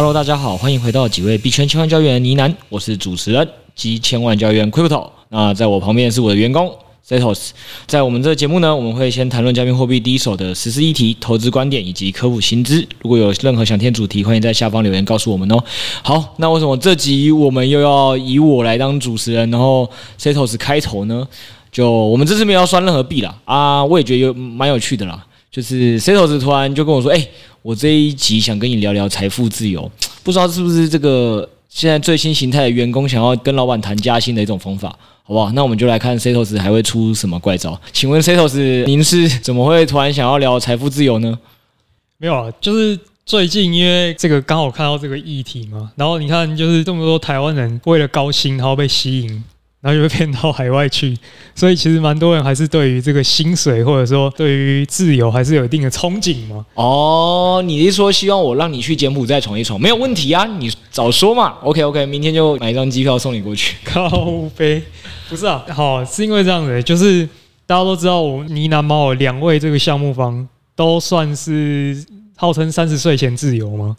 Hello，大家好，欢迎回到几位币圈千万交易员呢喃，我是主持人及千万教员 Crypto。那在我旁边是我的员工 Setos。在我们这个节目呢，我们会先谈论加密货币第一手的实时议题、投资观点以及科普新知。如果有任何想听主题，欢迎在下方留言告诉我们哦。好，那为什么这集我们又要以我来当主持人，然后 Setos 开头呢？就我们这次没有要算任何币啦啊，我也觉得有蛮有趣的啦。就是 Setos 突然就跟我说，哎、我这一集想跟你聊聊财富自由，不知道是不是这个现在最新形态的员工想要跟老板谈加薪的一种方法，好不好？那我们就来看 Setos 还会出什么怪招。请问 Setos，您是怎么会突然想要聊财富自由呢？没有啊，就是最近因为这个刚好看到这个议题嘛，然后你看就是这么多台湾人为了高薪然后被吸引。然后就会骗到海外去，所以其实蛮多人还是对于这个薪水，或者说对于自由，还是有一定的憧憬嘛。哦，你是说希望我让你去柬埔寨闯一闯？没有问题啊，你早说嘛。OK OK，明天就买一张机票送你过去。靠北，不是啊，好，是因为这样子，就是大家都知道，我呢喃猫两位这个项目方都算是号称三十岁前自由吗？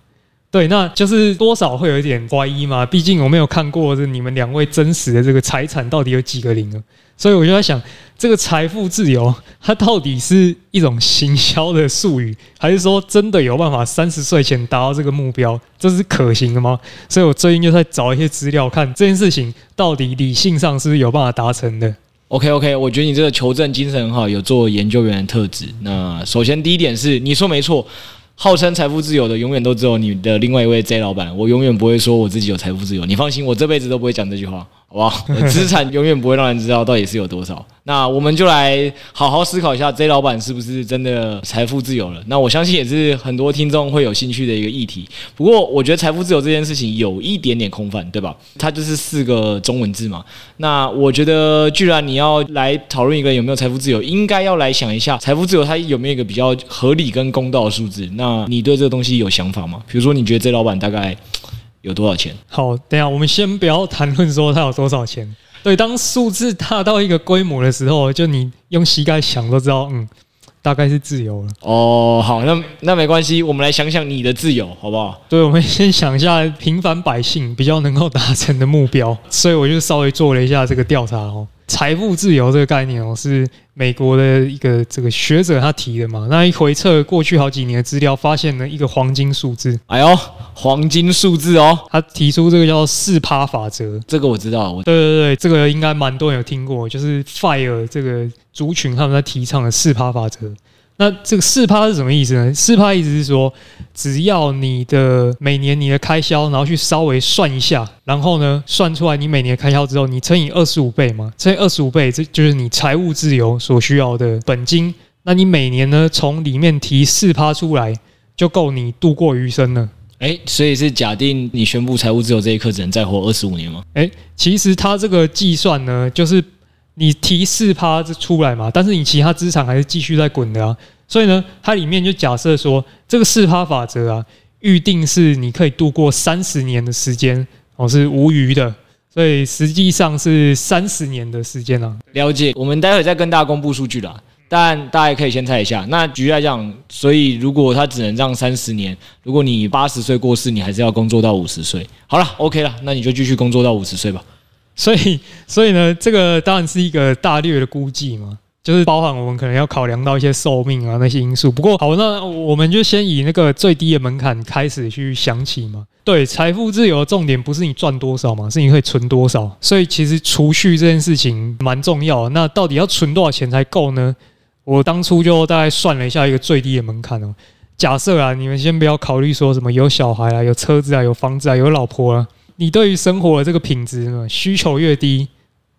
对，那就是多少会有一点怀疑嘛，毕竟我没有看过这你们两位真实的这个财产到底有几个零啊？所以我就在想，这个财富自由 它到底是一种行销的术语，还是说真的有办法三十岁前达到这个目标？这是可行的吗？所以我最近就在找一些资料，看这件事情到底理性上是不是有办法达成的。OK OK，我觉得你这个求证精神很好，有做研究员的特质。那首先第一点是，你说没错。号称财富自由的，永远都只有你的另外一位 J 老板。我永远不会说我自己有财富自由，你放心，我这辈子都不会讲这句话。好不好？资产永远不会让人知道到底是有多少。那我们就来好好思考一下，J 老板是不是真的财富自由了？那我相信也是很多听众会有兴趣的一个议题。不过，我觉得财富自由这件事情有一点点空泛，对吧？它就是四个中文字嘛。那我觉得，既然你要来讨论一个有没有财富自由，应该要来想一下，财富自由它有没有一个比较合理跟公道的数字？那你对这个东西有想法吗？比如说，你觉得 J 老板大概？有多少钱？好，等一下我们先不要谈论说他有多少钱。对，当数字大到一个规模的时候，就你用膝盖想都知道，嗯，大概是自由了。哦，好，那那没关系，我们来想想你的自由，好不好？对，我们先想一下平凡百姓比较能够达成的目标，所以我就稍微做了一下这个调查哦。财富自由这个概念哦，是美国的一个这个学者他提的嘛。那一回测过去好几年的资料，发现了一个黄金数字。哎呦，黄金数字哦！他提出这个叫四趴法则，这个我知道。对对对，这个应该蛮多人有听过，就是 FIRE 这个族群他们在提倡的四趴法则。那这个四趴是什么意思呢？四趴意思是说，只要你的每年你的开销，然后去稍微算一下，然后呢，算出来你每年的开销之后，你乘以二十五倍嘛，乘以二十五倍，这就是你财务自由所需要的本金。那你每年呢，从里面提四趴出来，就够你度过余生了。诶，所以是假定你宣布财务自由这一刻只能再活二十五年吗？诶，其实它这个计算呢，就是。你提四趴出来嘛，但是你其他资产还是继续在滚的啊，所以呢，它里面就假设说，这个四趴法则啊，预定是你可以度过三十年的时间哦，是无余的，所以实际上是三十年的时间啊。了解，我们待会再跟大家公布数据啦，但大家可以先猜一下。那举例来讲，所以如果它只能让三十年，如果你八十岁过世，你还是要工作到五十岁。好了，OK 了，那你就继续工作到五十岁吧。所以，所以呢，这个当然是一个大略的估计嘛，就是包含我们可能要考量到一些寿命啊那些因素。不过，好，那我们就先以那个最低的门槛开始去想起嘛。对，财富自由的重点不是你赚多少嘛，是你可以存多少。所以，其实储蓄这件事情蛮重要。那到底要存多少钱才够呢？我当初就大概算了一下一个最低的门槛哦。假设啊，你们先不要考虑说什么有小孩啊、有车子啊、有房子啊、有老婆啊。你对于生活的这个品质呢，需求越低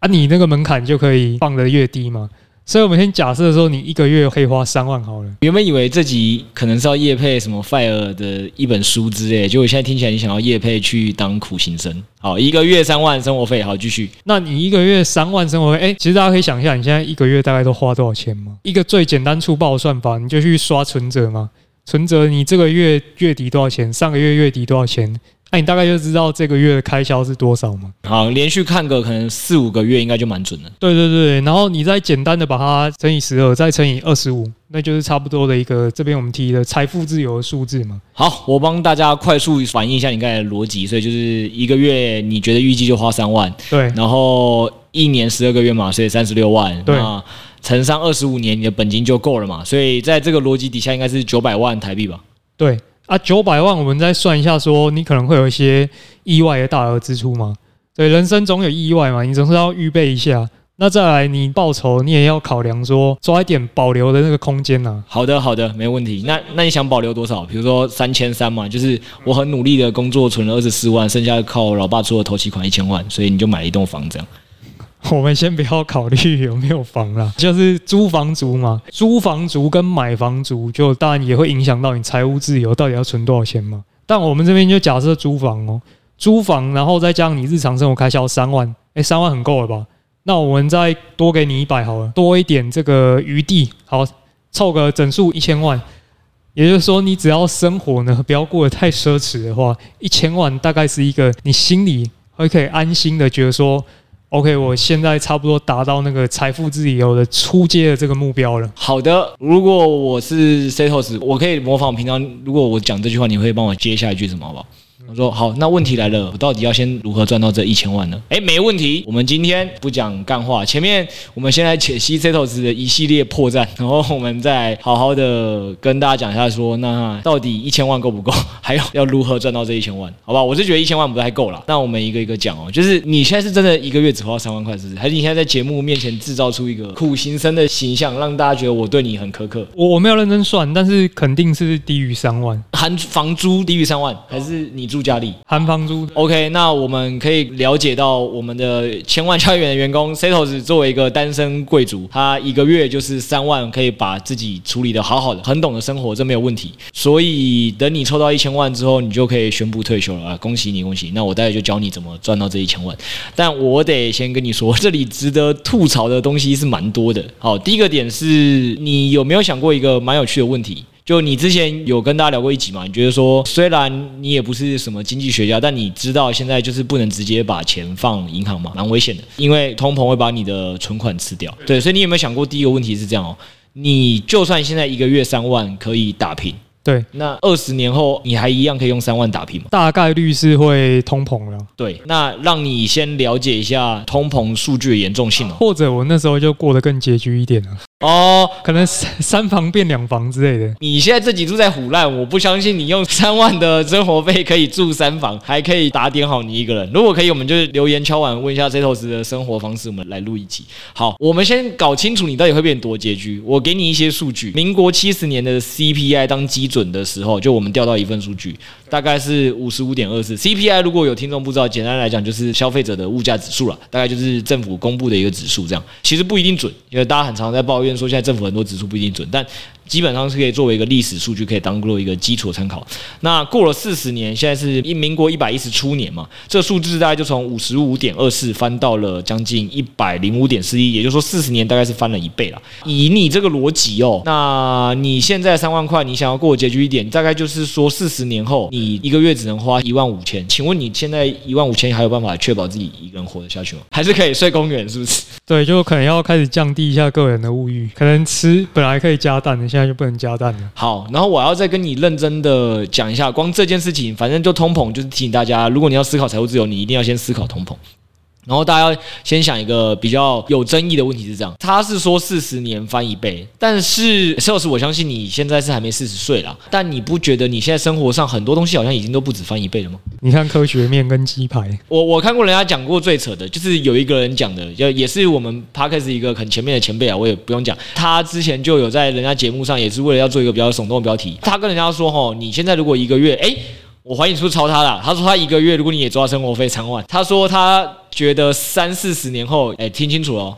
啊，你那个门槛就可以放得越低嘛。所以，我们先假设说，你一个月可以花三万好了。原本以为这集可能是要夜配什么 FIRE 的一本书之类，结果现在听起来你想要夜配去当苦行僧。好，一个月三万生活费，好，继续。那你一个月三万生活费，哎，其实大家可以想一下，你现在一个月大概都花多少钱吗？一个最简单粗暴的算法，你就去刷存折嘛。存折你这个月月底多少钱？上个月月底多少钱？那、啊、你大概就知道这个月的开销是多少吗？好，连续看个可能四五个月，应该就蛮准的。对对对，然后你再简单的把它乘以十二，再乘以二十五，那就是差不多的一个这边我们提的财富自由的数字嘛。好，我帮大家快速反映一下你刚才的逻辑，所以就是一个月你觉得预计就花三万，对，然后一年十二个月嘛，所以三十六万，对，那乘上二十五年，你的本金就够了嘛。所以在这个逻辑底下，应该是九百万台币吧？对。啊，九百万，我们再算一下，说你可能会有一些意外的大额支出嘛？对，人生总有意外嘛，你总是要预备一下。那再来，你报酬你也要考量，说抓一点保留的那个空间呐。好的，好的，没问题。那那你想保留多少？比如说三千三嘛，就是我很努力的工作存了二十四万，剩下靠老爸出的头期款一千万，所以你就买了一栋房这样。我们先不要考虑有没有房了，就是租房族嘛。租房族跟买房族，就当然也会影响到你财务自由到底要存多少钱嘛。但我们这边就假设租房哦，租房然后再加上你日常生活开销三万，诶，三万很够了吧？那我们再多给你一百好了，多一点这个余地，好，凑个整数一千万。也就是说，你只要生活呢不要过得太奢侈的话，一千万大概是一个你心里会可以安心的觉得说。OK，我现在差不多达到那个财富自由的出街的这个目标了。好的，如果我是 Setos，我可以模仿平常，如果我讲这句话，你会帮我接下一句什么，好不好？我说好，那问题来了，我到底要先如何赚到这一千万呢？哎，没问题，我们今天不讲干话，前面我们先来解析 Setos 的一系列破绽，然后我们再好好的跟大家讲一下说，说那到底一千万够不够？还有要如何赚到这一千万？好吧，我是觉得一千万不太够了。那我们一个一个讲哦，就是你现在是真的一个月只花三万块，是不是？还是你现在在节目面前制造出一个苦行僧的形象，让大家觉得我对你很苛刻？我我没有认真算，但是肯定是低于三万，含房租低于三万，还是你？住家里含房租，OK，那我们可以了解到我们的千万教育员的员工 Setos 作为一个单身贵族，他一个月就是三万，可以把自己处理得好好的，很懂得生活，这没有问题。所以等你抽到一千万之后，你就可以宣布退休了啊！恭喜你，恭喜！那我待会就教你怎么赚到这一千万。但我得先跟你说，这里值得吐槽的东西是蛮多的。好，第一个点是你有没有想过一个蛮有趣的问题？就你之前有跟大家聊过一集嘛？你觉得说，虽然你也不是什么经济学家，但你知道现在就是不能直接把钱放银行嘛，蛮危险的，因为通膨会把你的存款吃掉。对，所以你有没有想过，第一个问题是这样哦，你就算现在一个月三万可以打平，对，那二十年后你还一样可以用三万打平吗？大概率是会通膨了。对，那让你先了解一下通膨数据的严重性哦，或者我那时候就过得更拮据一点了。哦，可能三三房变两房之类的。你现在自己住在虎烂，我不相信你用 三万的生活费可以住三房，还可以打点好你一个人。如果可以，我们就留言敲碗问一下 Setos 的生活方式，我们来录一集。好，我们先搞清楚你到底会变多拮据。我给你一些数据，民国七十年的 CPI 当基准的时候，就我们调到一份数据，大概是五十五点二四。CPI 如果有听众不知道，简单来讲就是消费者的物价指数了，大概就是政府公布的一个指数，这样其实不一定准，因为大家很常在抱怨。说现在政府很多指数不一定准，但基本上是可以作为一个历史数据，可以当做一个基础参考。那过了四十年，现在是一民国一百一十初年嘛，这数字大概就从五十五点二四翻到了将近一百零五点四一，也就是说四十年大概是翻了一倍了。以你这个逻辑哦，那你现在三万块，你想要过拮据一点，大概就是说四十年后你一个月只能花一万五千。请问你现在一万五千还有办法确保自己一个人活得下去吗？还是可以睡公园？是不是？对，就可能要开始降低一下个人的物欲，可能吃本来可以加蛋的，现在就不能加蛋了。好，然后我要再跟你认真的讲一下，光这件事情，反正就通膨，就是提醒大家，如果你要思考财务自由，你一定要先思考通膨。然后大家先想一个比较有争议的问题是这样，他是说四十年翻一倍，但是 sales 我相信你现在是还没四十岁啦，但你不觉得你现在生活上很多东西好像已经都不止翻一倍了吗？你看科学面跟鸡排，我我看过人家讲过最扯的，就是有一个人讲的，就也是我们 Podcast 一个很前面的前辈啊，我也不用讲，他之前就有在人家节目上也是为了要做一个比较耸动的标题，他跟人家说吼，你现在如果一个月，诶我怀疑你是不是抄他的？他说他一个月，如果你也抓生活费三万，他说他觉得三四十年后，哎，听清楚哦，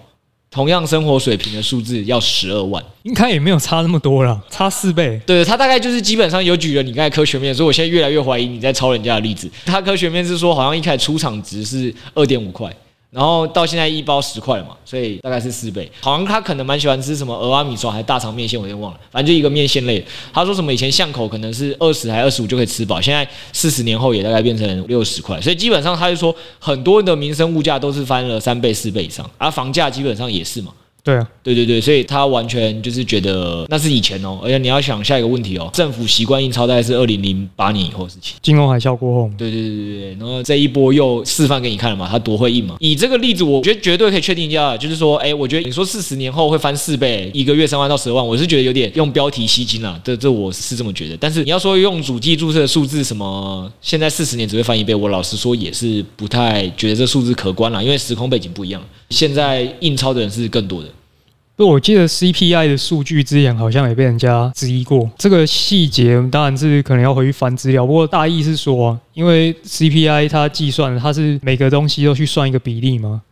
同样生活水平的数字要十二万，应该也没有差那么多了，差四倍。对，他大概就是基本上有举了你刚才科学面，所以我现在越来越怀疑你在抄人家的例子。他科学面是说，好像一开始出厂值是二点五块。然后到现在一包十块嘛，所以大概是四倍。好像他可能蛮喜欢吃什么蚵仔米刷还是大肠面线，我有点忘了，反正就一个面线类。他说什么以前巷口可能是二十还二十五就可以吃饱，现在四十年后也大概变成六十块，所以基本上他就说很多的民生物价都是翻了三倍四倍以上，而房价基本上也是嘛。对啊，对对对，所以他完全就是觉得那是以前哦，而且你要想下一个问题哦，政府习惯印钞大概是二零零八年以后的事情，金融海啸过后，对对对对对，然后这一波又示范给你看了嘛，他多会印嘛。以这个例子，我觉得绝对可以确定一下，就是说，哎，我觉得你说四十年后会翻四倍，一个月三万到十万，我是觉得有点用标题吸睛了，这这我是这么觉得。但是你要说用主机注册的数字什么，现在四十年只会翻一倍，我老实说也是不太觉得这数字可观了，因为时空背景不一样，现在印钞的人是更多的。不，我记得 CPI 的数据之前好像也被人家质疑过。这个细节当然是可能要回去翻资料。不过大意是说啊，因为 CPI 它计算它是每个东西都去算一个比例嘛。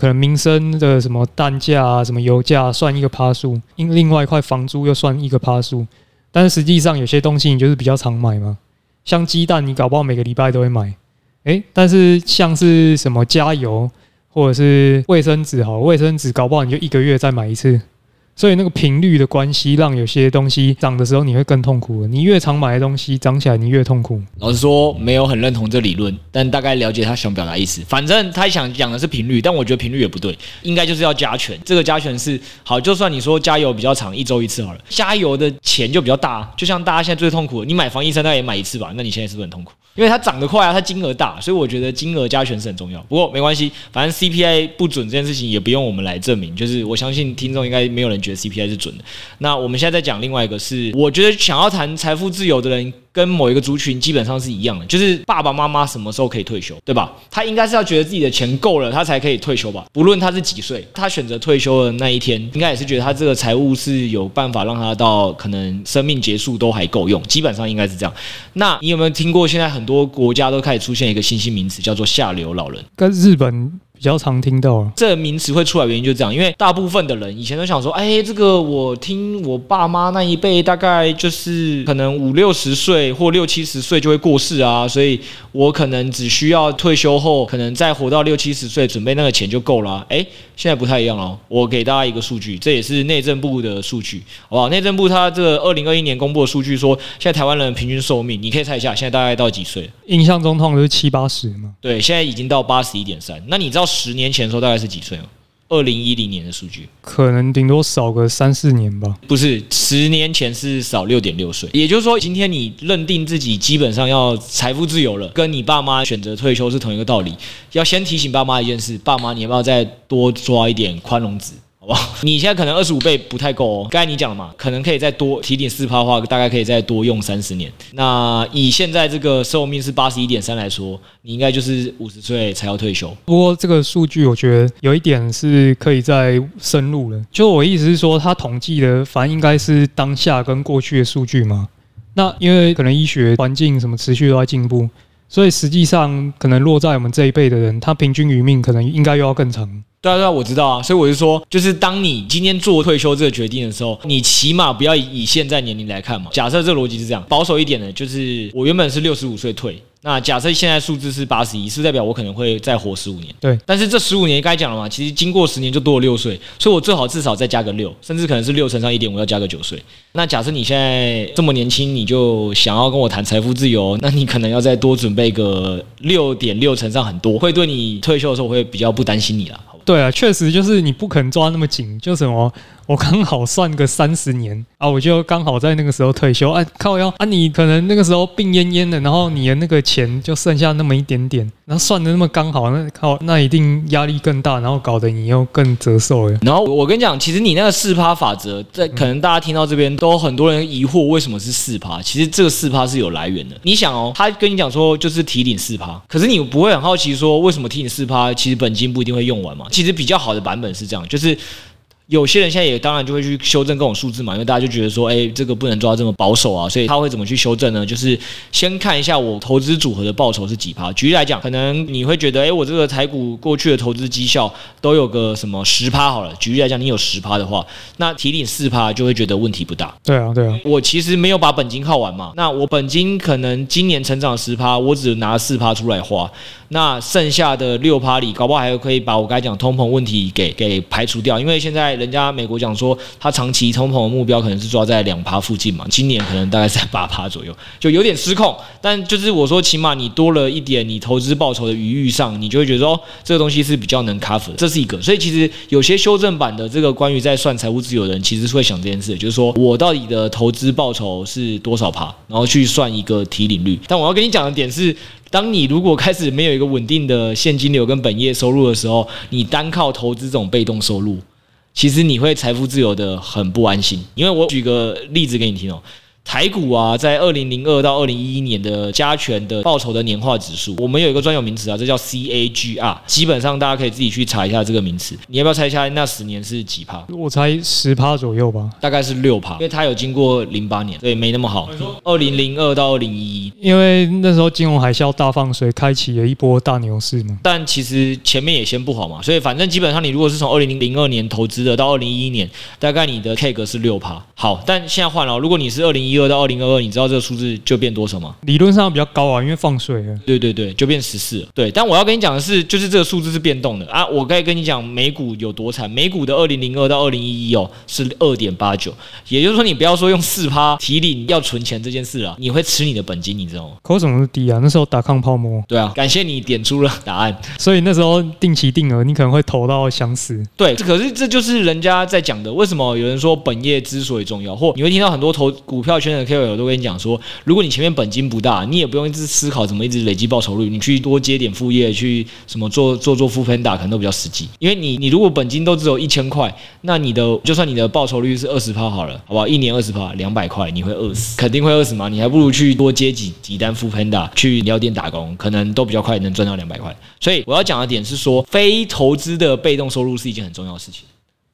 可能民生的什么蛋价啊、什么油价算一个趴数，另另外一块房租又算一个趴数。但是实际上有些东西你就是比较常买嘛，像鸡蛋你搞不好每个礼拜都会买。诶，但是像是什么加油。或者是卫生纸好，卫生纸搞不好你就一个月再买一次，所以那个频率的关系，让有些东西涨的时候你会更痛苦。你越常买的东西涨起来，你越痛苦。老实说，没有很认同这理论，但大概了解他想表达意思。反正他想讲的是频率，但我觉得频率也不对，应该就是要加权。这个加权是好，就算你说加油比较长，一周一次好了，加油的钱就比较大。就像大家现在最痛苦的，你买防疫衫大概也买一次吧？那你现在是不是很痛苦？因为它涨得快啊，它金额大，所以我觉得金额加权是很重要。不过没关系，反正 CPI 不准这件事情也不用我们来证明。就是我相信听众应该没有人觉得 CPI 是准的。那我们现在在讲另外一个是，我觉得想要谈财富自由的人。跟某一个族群基本上是一样的，就是爸爸妈妈什么时候可以退休，对吧？他应该是要觉得自己的钱够了，他才可以退休吧？不论他是几岁，他选择退休的那一天，应该也是觉得他这个财务是有办法让他到可能生命结束都还够用，基本上应该是这样。那你有没有听过现在很多国家都开始出现一个新兴名词，叫做下流老人？跟日本。比较常听到这个名词会出来，原因就是这样，因为大部分的人以前都想说，哎，这个我听我爸妈那一辈，大概就是可能五六十岁或六七十岁就会过世啊，所以我可能只需要退休后，可能再活到六七十岁，准备那个钱就够了啊。哎，现在不太一样了，我给大家一个数据，这也是内政部的数据，好不好？内政部它这个二零二一年公布的数据说，现在台湾人平均寿命，你可以猜一下，现在大概到几岁？印象中通常都是七八十嘛。对，现在已经到八十一点三。那你知道？十年前的时候大概是几岁？二零一零年的数据，可能顶多少个三四年吧。不是，十年前是少六点六岁。也就是说，今天你认定自己基本上要财富自由了，跟你爸妈选择退休是同一个道理。要先提醒爸妈一件事：爸妈，你要不要再多抓一点宽容值？哇，你现在可能二十五倍不太够哦。刚才你讲了嘛，可能可以再多提点四趴的话，大概可以再多用三十年。那以现在这个寿命是八十一点三来说，你应该就是五十岁才要退休。不过这个数据我觉得有一点是可以再深入的，就我意思是说，它统计的反正应该是当下跟过去的数据嘛。那因为可能医学环境什么持续都在进步，所以实际上可能落在我们这一辈的人，他平均余命可能应该又要更长。对啊，对啊，我知道啊，所以我就说，就是当你今天做退休这个决定的时候，你起码不要以以现在年龄来看嘛。假设这个逻辑是这样，保守一点的，就是我原本是六十五岁退。那假设现在数字是八十一，是代表我可能会再活十五年。对，但是这十五年该讲了嘛，其实经过十年就多了六岁，所以我最好至少再加个六，甚至可能是六乘上一点五要加个九岁。那假设你现在这么年轻，你就想要跟我谈财富自由，那你可能要再多准备个六点六乘上很多，会对你退休的时候我会比较不担心你了。对啊，确实就是你不肯抓那么紧，就什么。我刚好算个三十年啊，我就刚好在那个时候退休。哎、啊，靠腰啊，你可能那个时候病恹恹的，然后你的那个钱就剩下那么一点点，然后算的那么刚好，那靠，那一定压力更大，然后搞得你又更折寿了。然后我跟你讲，其实你那个四趴法则，在可能大家听到这边都很多人疑惑为什么是四趴。其实这个四趴是有来源的。你想哦，他跟你讲说就是提领四趴，可是你不会很好奇说为什么提领四趴？其实本金不一定会用完嘛。其实比较好的版本是这样，就是。有些人现在也当然就会去修正各种数字嘛，因为大家就觉得说，哎，这个不能抓这么保守啊，所以他会怎么去修正呢？就是先看一下我投资组合的报酬是几趴。举例来讲，可能你会觉得，哎，我这个台股过去的投资绩效都有个什么十趴好了。举例来讲，你有十趴的话，那提领四趴就会觉得问题不大。对啊，对啊。我其实没有把本金耗完嘛，那我本金可能今年成长十趴，我只拿四趴出来花。那剩下的六趴里，搞不好还可以把我刚才讲通膨问题给给排除掉，因为现在人家美国讲说，它长期通膨的目标可能是抓在两趴附近嘛，今年可能大概在八趴左右，就有点失控。但就是我说，起码你多了一点你投资报酬的余裕上，你就会觉得说，这个东西是比较能 cover，这是一个。所以其实有些修正版的这个关于在算财务自由的人，其实是会想这件事，就是说我到底的投资报酬是多少趴，然后去算一个提领率。但我要跟你讲的点是。当你如果开始没有一个稳定的现金流跟本业收入的时候，你单靠投资这种被动收入，其实你会财富自由的很不安心。因为我举个例子给你听哦。台股啊，在二零零二到二零一一年的加权的报酬的年化指数，我们有一个专有名词啊，这叫 CAGR。基本上大家可以自己去查一下这个名词。你要不要猜一下那十年是几趴？我猜十趴左右吧，大概是六趴，因为它有经过零八年，所以没那么好。二零零二到二零一一，因为那时候金融海啸大放水，开启了一波大牛市嘛。但其实前面也先不好嘛，所以反正基本上你如果是从二零零二年投资的到二零一一年，大概你的 K 格是六趴。好，但现在换了，如果你是二零一二到二零二二，你知道这个数字就变多少吗？理论上比较高啊，因为放水了。对对对，就变十四了。对，但我要跟你讲的是，就是这个数字是变动的啊。我可以跟你讲，美股有多惨。美股的二零零二到二零一一哦，是二点八九，也就是说，你不要说用四趴提领要存钱这件事了，你会吃你的本金，你知道吗？可怎么是低啊？那时候打抗泡沫。对啊，感谢你点出了答案。所以那时候定期定额，你可能会投到想死。对，可是这就是人家在讲的。为什么有人说本业之所以重要，或你会听到很多投股票圈的 KOL 都跟你讲说，如果你前面本金不大，你也不用一直思考怎么一直累积报酬率，你去多接点副业，去什么做做做 foodpanda 可能都比较实际。因为你你如果本金都只有一千块，那你的就算你的报酬率是二十趴好了，好不好？一年二十趴，两百块，你会饿死，肯定会饿死嘛。你还不如去多接几几单 foodpanda，去料店打工，可能都比较快能赚到两百块。所以我要讲的点是说，非投资的被动收入是一件很重要的事情。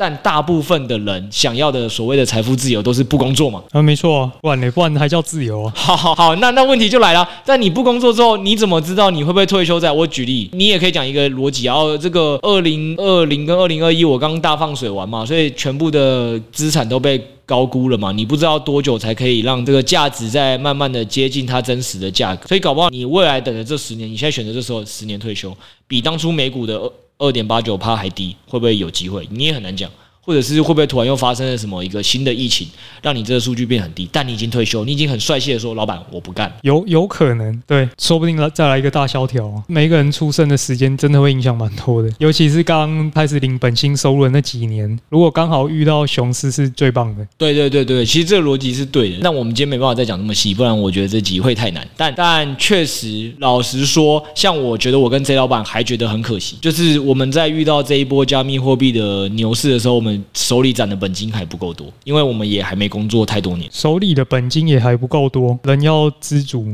但大部分的人想要的所谓的财富自由都是不工作嘛？啊，没错啊，不然呢？不然还叫自由啊？好好好，那那问题就来了，在你不工作之后，你怎么知道你会不会退休？在我举例，你也可以讲一个逻辑然后。这个二零二零跟二零二一，我刚大放水完嘛，所以全部的资产都被高估了嘛。你不知道多久才可以让这个价值在慢慢的接近它真实的价格，所以搞不好你未来等的这十年，你现在选择这时候十年退休，比当初美股的二点八九趴还低，会不会有机会？你也很难讲。或者是会不会突然又发生了什么一个新的疫情，让你这个数据变很低？但你已经退休，你已经很帅气的说：“老板，我不干。”有有可能，对，说不定来再来一个大萧条。每一个人出生的时间真的会影响蛮多的，尤其是刚开始领本薪收入的那几年，如果刚好遇到熊市，是最棒的。对对对对，其实这个逻辑是对的。那我们今天没办法再讲那么细，不然我觉得这集会太难。但但确实，老实说，像我觉得我跟 J 老板还觉得很可惜，就是我们在遇到这一波加密货币的牛市的时候，我们手里攒的本金还不够多，因为我们也还没工作太多年，手里的本金也还不够多，人要知足。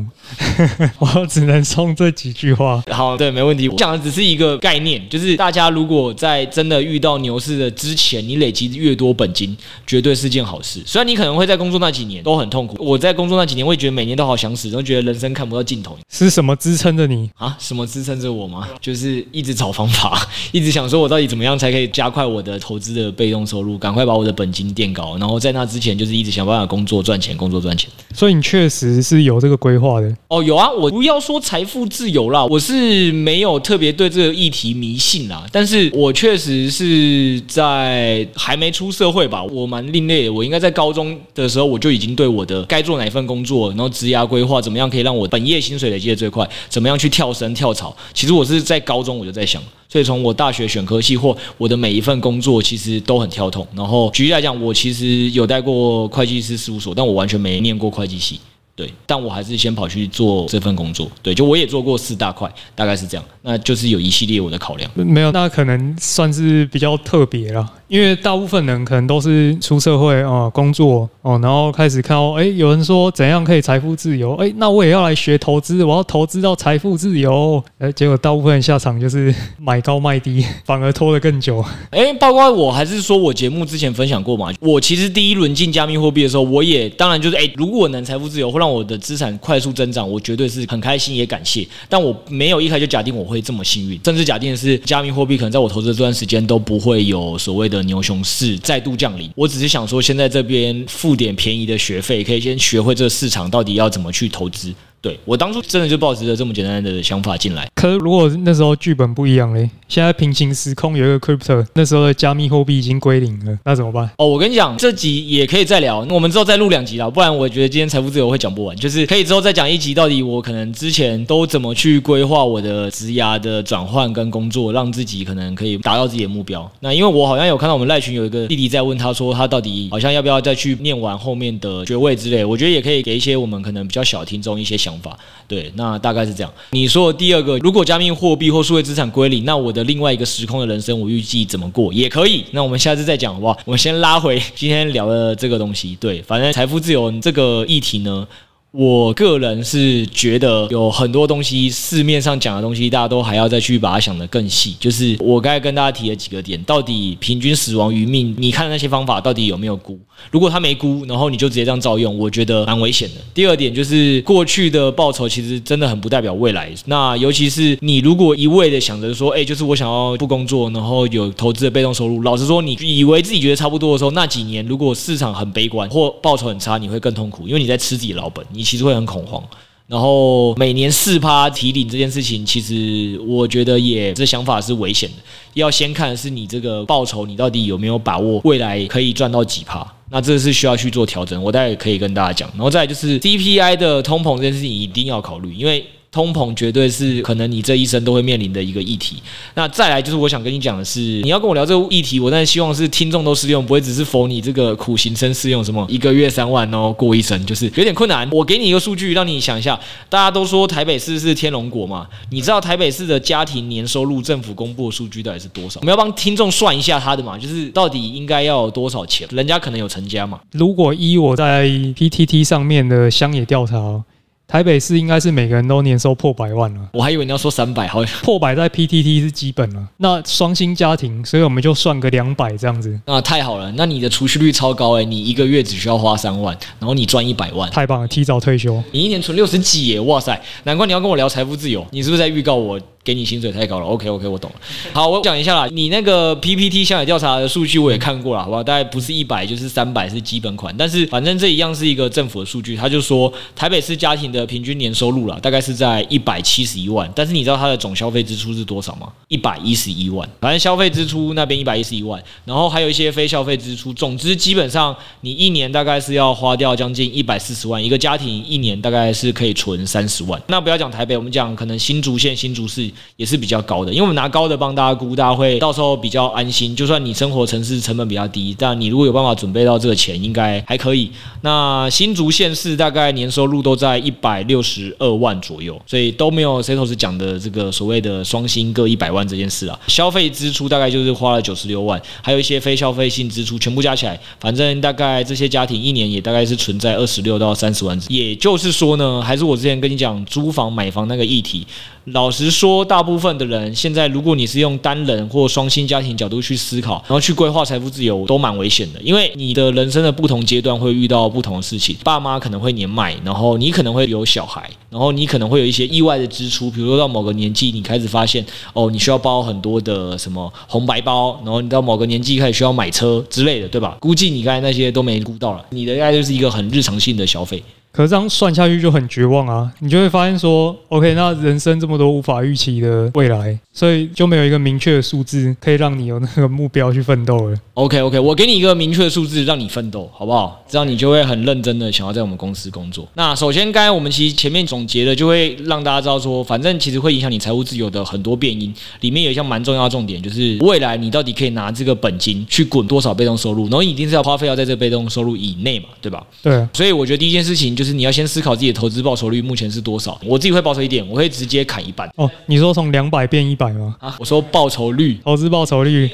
我只能送这几句话。好，对，没问题。我讲的只是一个概念，就是大家如果在真的遇到牛市的之前，你累积越多本金，绝对是件好事。虽然你可能会在工作那几年都很痛苦，我在工作那几年，会觉得每年都好想死，都觉得人生看不到尽头。是什么支撑着你啊？什么支撑着我吗？就是一直找方法，一直想说我到底怎么样才可以加快我的投资的被动收入，赶快。把我的本金垫高，然后在那之前就是一直想办法工作赚钱，工作赚钱。所以你确实是有这个规划的哦，有啊。我不要说财富自由啦，我是没有特别对这个议题迷信啦。但是我确实是在还没出社会吧，我蛮另类的。我应该在高中的时候，我就已经对我的该做哪一份工作，然后职涯规划怎么样可以让我本业薪水累积的最快，怎么样去跳升跳槽。其实我是在高中我就在想。所以从我大学选科系或我的每一份工作，其实都很跳痛。然后举例来讲，我其实有带过会计师事务所，但我完全没念过会计系。对，但我还是先跑去做这份工作。对，就我也做过四大块，大概是这样。那就是有一系列我的考量。没有，那可能算是比较特别了，因为大部分人可能都是出社会哦，工作哦，然后开始看到，哎，有人说怎样可以财富自由，哎，那我也要来学投资，我要投资到财富自由。哎，结果大部分人下场就是 买高卖低，反而拖得更久。哎，包括我还是说我节目之前分享过嘛，我其实第一轮进加密货币的时候，我也当然就是哎，如果能财富自由，会让我的资产快速增长，我绝对是很开心也感谢。但我没有一开就假定我会这么幸运，甚至假定的是加密货币可能在我投资的这段时间都不会有所谓的牛熊市再度降临。我只是想说，先在这边付点便宜的学费，可以先学会这个市场到底要怎么去投资。对，我当初真的就抱持着这么简单的想法进来。可是如果那时候剧本不一样嘞，现在平行时空有一个 crypto，那时候的加密货币已经归零了，那怎么办？哦，我跟你讲，这集也可以再聊，我们之后再录两集啦，不然我觉得今天财富自由会讲不完。就是可以之后再讲一集，到底我可能之前都怎么去规划我的职涯的转换跟工作，让自己可能可以达到自己的目标。那因为我好像有看到我们赖群有一个弟弟在问他说，他到底好像要不要再去念完后面的学位之类，我觉得也可以给一些我们可能比较小听众一些想想法，对。那大概是这样。你说的第二个，如果加密货币或数位资产归零，那我的另外一个时空的人生，我预计怎么过也可以。那我们下次再讲好不好？我们先拉回今天聊的这个东西。对，反正财富自由这个议题呢。我个人是觉得有很多东西，市面上讲的东西，大家都还要再去把它想得更细。就是我刚才跟大家提了几个点，到底平均死亡余命，你看的那些方法到底有没有估？如果他没估，然后你就直接这样照用，我觉得蛮危险的。第二点就是过去的报酬其实真的很不代表未来。那尤其是你如果一味的想着说，哎，就是我想要不工作，然后有投资的被动收入。老实说，你以为自己觉得差不多的时候，那几年如果市场很悲观或报酬很差，你会更痛苦，因为你在吃自己老本。你其实会很恐慌，然后每年四趴提领这件事情，其实我觉得也这想法是危险的。要先看是你这个报酬，你到底有没有把握未来可以赚到几趴？那这是需要去做调整。我待会可以跟大家讲。然后再就是 CPI 的通膨这件事情一定要考虑，因为。通膨绝对是可能你这一生都会面临的一个议题。那再来就是我想跟你讲的是，你要跟我聊这个议题，我当然希望是听众都适用，不会只是否你这个苦行僧适用。什么一个月三万哦，过一生就是有点困难。我给你一个数据，让你想一下。大家都说台北市是天龙国嘛？你知道台北市的家庭年收入政府公布的数据到底是多少？我们要帮听众算一下他的嘛，就是到底应该要有多少钱？人家可能有成家嘛。如果依我在 PTT 上面的乡野调查。台北市应该是每个人都年收破百万了，我还以为你要说三百，好像破百在 PTT 是基本了。那双薪家庭，所以我们就算个两百这样子。那太好了，那你的储蓄率超高哎、欸，你一个月只需要花三万，然后你赚一百万，太棒了，提早退休，你一年存六十几耶，哇塞，难怪你要跟我聊财富自由，你是不是在预告我？给你薪水太高了，OK OK，我懂了。好，我讲一下啦，你那个 PPT 乡野调查的数据我也看过了，好不好？大概不是一百就是三百是基本款，但是反正这一样是一个政府的数据，他就说台北市家庭的平均年收入啦，大概是在一百七十一万，但是你知道它的总消费支出是多少吗？一百一十一万，反正消费支出那边一百一十一万，然后还有一些非消费支出，总之基本上你一年大概是要花掉将近一百四十万，一个家庭一年大概是可以存三十万。那不要讲台北，我们讲可能新竹县、新竹市也是比较高的。因为我们拿高的帮大家估，大家会到时候比较安心。就算你生活城市成本比较低，但你如果有办法准备到这个钱，应该还可以。那新竹县市大概年收入都在一百六十二万左右，所以都没有 Setos 讲的这个所谓的双薪各一百万这件事啊。消费支出大概就是花了九十六万，还有一些非消费性支出，全部加起来，反正大概这些家庭一年也大概是存在二十六到三十万。也就是说呢，还是我之前跟你讲租房买房那个议题。老实说，大部分的人现在，如果你是用单人或双薪家庭角度去思考，然后去规划财富自由，都蛮危险的。因为你的人生的不同阶段会遇到不同的事情，爸妈可能会年迈，然后你可能会有小孩，然后你可能会有一些意外的支出，比如说到某个年纪，你开始发现哦，你需要包很多的什么红白包，然后你到某个年纪开始需要买车之类的，对吧？估计你刚才那些都没估到了，你的应该就是一个很日常性的消费。可是这样算下去就很绝望啊！你就会发现说，OK，那人生这么多无法预期的未来，所以就没有一个明确的数字可以让你有那个目标去奋斗了。OK OK，我给你一个明确的数字让你奋斗，好不好？这样你就会很认真的想要在我们公司工作。那首先，刚才我们其实前面总结的，就会让大家知道说，反正其实会影响你财务自由的很多变因，里面有一项蛮重要的重点，就是未来你到底可以拿这个本金去滚多少被动收入，然后一定是要花费要在这个被动收入以内嘛，对吧？对。所以我觉得第一件事情就是你要先思考自己的投资报酬率目前是多少。我自己会保守一点，我会直接砍一半。哦，你说从两百变一百吗？啊，我说报酬率，投资报酬率。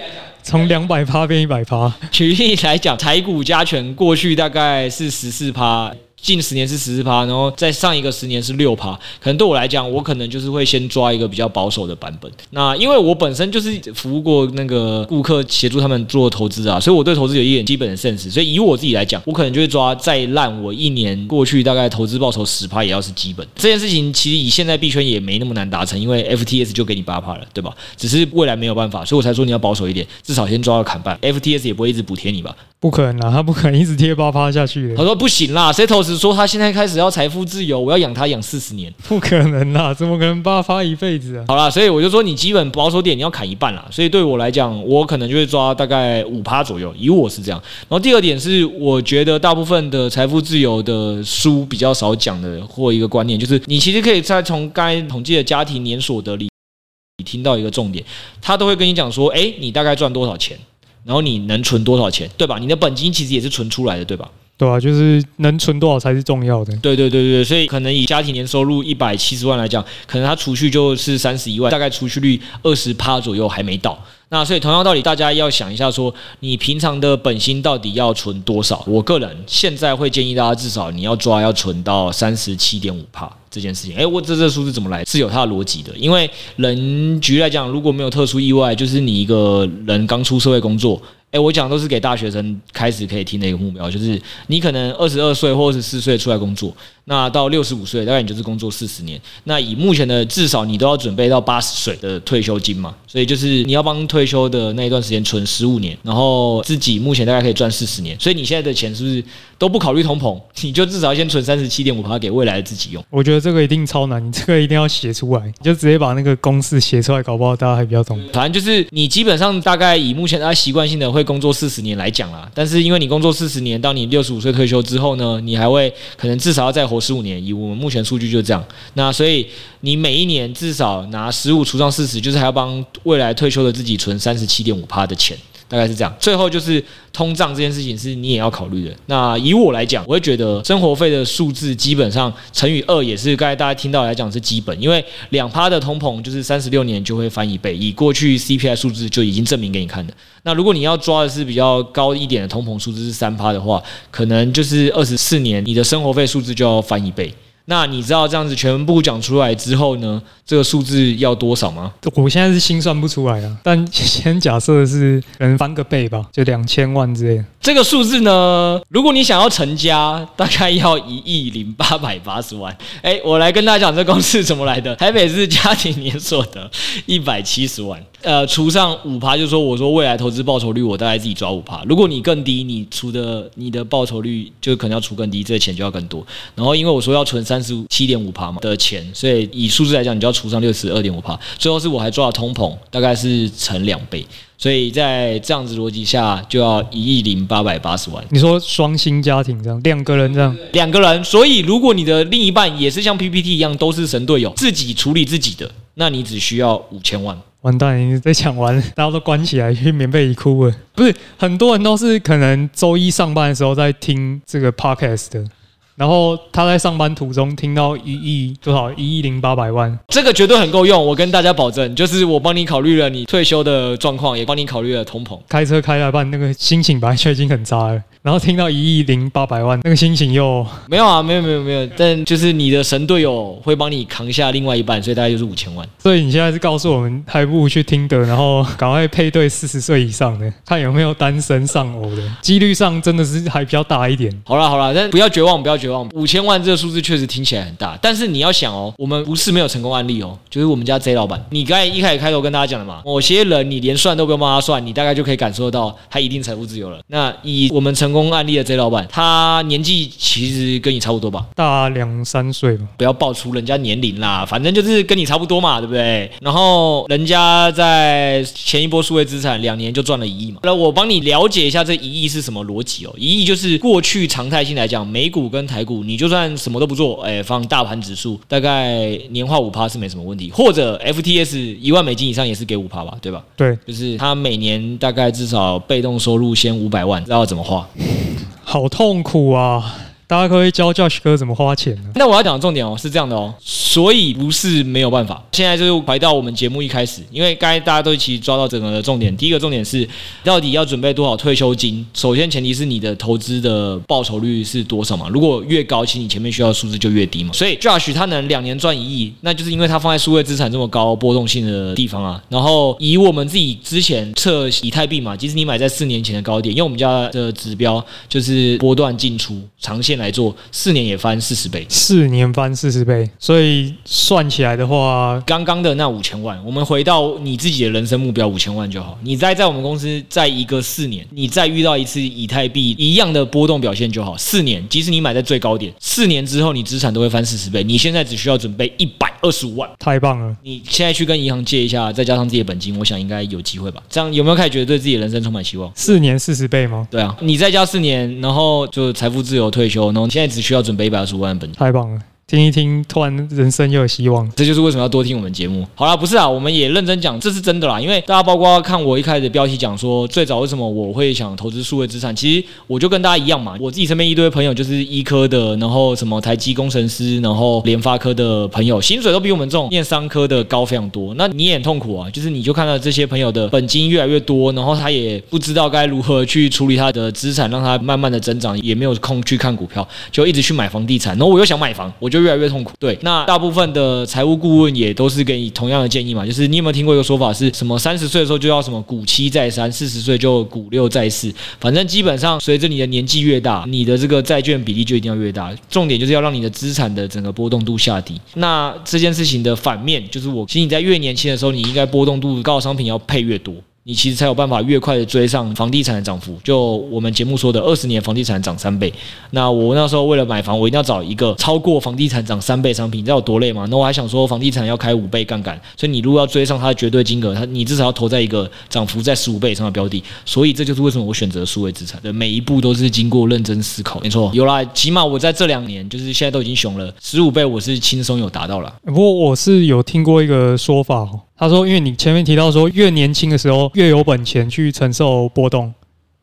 从两百趴变一百趴，举例来讲，台股加权过去大概是十四趴。近十年是十四趴，然后再上一个十年是六趴。可能对我来讲，我可能就是会先抓一个比较保守的版本。那因为我本身就是服务过那个顾客，协助他们做投资啊，所以我对投资有一点基本的 sense。所以以我自己来讲，我可能就会抓再烂，我一年过去大概投资报酬十趴也要是基本。这件事情其实以现在币圈也没那么难达成，因为 FTS 就给你八趴了，对吧？只是未来没有办法，所以我才说你要保守一点，至少先抓个砍半。FTS 也不会一直补贴你吧？不可能啊，他不可能一直贴八趴下去。他说不行啦说他现在开始要财富自由，我要养他养四十年，不可能啦，怎么可能八发一辈子啊？好啦，所以我就说你基本保守点，你要砍一半啦。所以对我来讲，我可能就会抓大概五趴左右，以我是这样。然后第二点是，我觉得大部分的财富自由的书比较少讲的，或一个观念就是，你其实可以再从刚才统计的家庭年所得里，你听到一个重点，他都会跟你讲说，诶，你大概赚多少钱？然后你能存多少钱，对吧？你的本金其实也是存出来的，对吧？对啊，就是能存多少才是重要的。对对对对，所以可能以家庭年收入一百七十万来讲，可能他储蓄就是三十一万，大概储蓄率二十趴左右还没到。那所以同样道理，大家要想一下说，你平常的本薪到底要存多少？我个人现在会建议大家至少你要抓要存到三十七点五趴这件事情。诶，我这这数字怎么来？是有它的逻辑的。因为人局来讲，如果没有特殊意外，就是你一个人刚出社会工作。哎，我讲都是给大学生开始可以听的一个目标，就是你可能二十二岁或二十四岁出来工作，那到六十五岁，大概你就是工作四十年。那以目前的至少你都要准备到八十岁的退休金嘛，所以就是你要帮退休的那一段时间存十五年，然后自己目前大概可以赚四十年。所以你现在的钱是不是都不考虑通膨？你就至少要先存三十七点五趴给未来的自己用。我觉得这个一定超难，你这个一定要写出来，你就直接把那个公式写出来，搞不好大家还比较懂。反正就是你基本上大概以目前大家习惯性的会工作四十年来讲啦，但是因为你工作四十年，到你六十五岁退休之后呢，你还会可能至少要再活十五年。以我们目前数据就这样，那所以你每一年至少拿十五除上四十，就是还要帮未来退休的自己存三十七点五趴的钱。大概是这样，最后就是通胀这件事情是你也要考虑的。那以我来讲，我会觉得生活费的数字基本上乘以二也是刚才大家听到来讲是基本，因为两趴的通膨就是三十六年就会翻一倍，以过去 CPI 数字就已经证明给你看的。那如果你要抓的是比较高一点的通膨数字是三趴的话，可能就是二十四年你的生活费数字就要翻一倍。那你知道这样子全部讲出来之后呢，这个数字要多少吗？我现在是心算不出来啊，但 先假设是可能翻个倍吧，就两千万之类的。这个数字呢，如果你想要成家，大概要一亿零八百八十万。哎，我来跟大家讲这公式怎么来的。台北市家庭年所得一百七十万，呃，除上五趴，就是说我说未来投资报酬率，我大概自己抓五趴。如果你更低，你除的你的报酬率就可能要除更低，这个钱就要更多。然后因为我说要存三十七点五趴嘛的钱，所以以数字来讲，你就要除上六十二点五趴。最后是我还抓了通膨，大概是乘两倍。所以在这样子逻辑下，就要一亿零八百八十万。你说双薪家庭这样，两个人这样，两个人。所以如果你的另一半也是像 PPT 一样，都是神队友，自己处理自己的，那你只需要五千万。完蛋，你被抢完，大家都关起来去棉被里哭了。不是，很多人都是可能周一上班的时候在听这个 Podcast 的。然后他在上班途中听到一亿多少一亿零八百万，这个绝对很够用，我跟大家保证，就是我帮你考虑了你退休的状况，也帮你考虑了通膨。开车开到一半，那个心情本来就已经很差了。然后听到一亿零八百万，那个心情又没有啊，没有没有没有，但就是你的神队友会帮你扛下另外一半，所以大概就是五千万。所以你现在是告诉我们，还不如去听的，然后赶快配对四十岁以上的，看有没有单身丧偶的，几率上真的是还比较大一点。好了好了，但不要绝望，不要绝绝望。五千万这个数字确实听起来很大，但是你要想哦，我们不是没有成功案例哦，就是我们家 Z 老板，你刚才一开始开头跟大家讲的嘛，某些人你连算都不用帮他算，你大概就可以感受到他一定财富自由了。那以我们成功案例的 Z 老板，他年纪其实跟你差不多吧，大两三岁吧，不要爆出人家年龄啦，反正就是跟你差不多嘛，对不对？然后人家在前一波数位资产两年就赚了一亿嘛，那我帮你了解一下这一亿是什么逻辑哦，一亿就是过去常态性来讲，美股跟台股，你就算什么都不做，哎，放大盘指数，大概年化五趴是没什么问题，或者 FTS 一万美金以上也是给五趴吧，对吧？对，就是他每年大概至少被动收入先五百万，知道怎么花？好痛苦啊！大家可以教 Josh 哥怎么花钱呢？那我要讲的重点哦，是这样的哦，所以不是没有办法。现在就是回到我们节目一开始，因为刚才大家都一起抓到整个的重点。第一个重点是，到底要准备多少退休金？首先前提是你的投资的报酬率是多少嘛？如果越高，其实你前面需要的数字就越低嘛。所以 Josh 他能两年赚一亿，那就是因为他放在数位资产这么高波动性的地方啊。然后以我们自己之前测以太币嘛，即使你买在四年前的高点，因为我们家的指标就是波段进出长线来做四年也翻四十倍，四年翻四十倍，所以算起来的话，刚刚的那五千万，我们回到你自己的人生目标五千万就好。你再在我们公司在一个四年，你再遇到一次以太币一样的波动表现就好。四年，即使你买在最高点，四年之后你资产都会翻四十倍。你现在只需要准备一百二十五万，太棒了！你现在去跟银行借一下，再加上自己的本金，我想应该有机会吧？这样有没有开始觉得对自己的人生充满希望？四年四十倍吗？对啊，你再加四年，然后就财富自由退休，然后现在只需要准备一百二十五万本金，太棒了。听一听，突然人生又有希望，这就是为什么要多听我们节目。好啦，不是啊，我们也认真讲，这是真的啦。因为大家包括看我一开始的标题讲说，最早为什么我会想投资数位资产，其实我就跟大家一样嘛。我自己身边一堆朋友就是医科的，然后什么台积工程师，然后联发科的朋友，薪水都比我们这种念商科的高非常多。那你也痛苦啊，就是你就看到这些朋友的本金越来越多，然后他也不知道该如何去处理他的资产，让他慢慢的增长，也没有空去看股票，就一直去买房地产。然后我又想买房，我就越来越痛苦。对。那大部分的财务顾问也都是给你同样的建议嘛，就是你有没有听过一个说法，是什么三十岁的时候就要什么股七债三，四十岁就股六债四，反正基本上随着你的年纪越大，你的这个债券比例就一定要越大。重点就是要让你的资产的整个波动度下低。那这件事情的反面就是，我其实你在越年轻的时候，你应该波动度高的商品要配越多。你其实才有办法越快的追上房地产的涨幅。就我们节目说的，二十年房地产涨三倍。那我那时候为了买房，我一定要找一个超过房地产涨三倍商品，你知道有多累吗？那我还想说，房地产要开五倍杠杆，所以你如果要追上它的绝对金额，它你至少要投在一个涨幅在十五倍以上的标的。所以这就是为什么我选择数位资产的每一步都是经过认真思考。没错，有啦，起码我在这两年，就是现在都已经熊了十五倍，我是轻松有达到了。不过我是有听过一个说法哦。他说：“因为你前面提到说，越年轻的时候越有本钱去承受波动，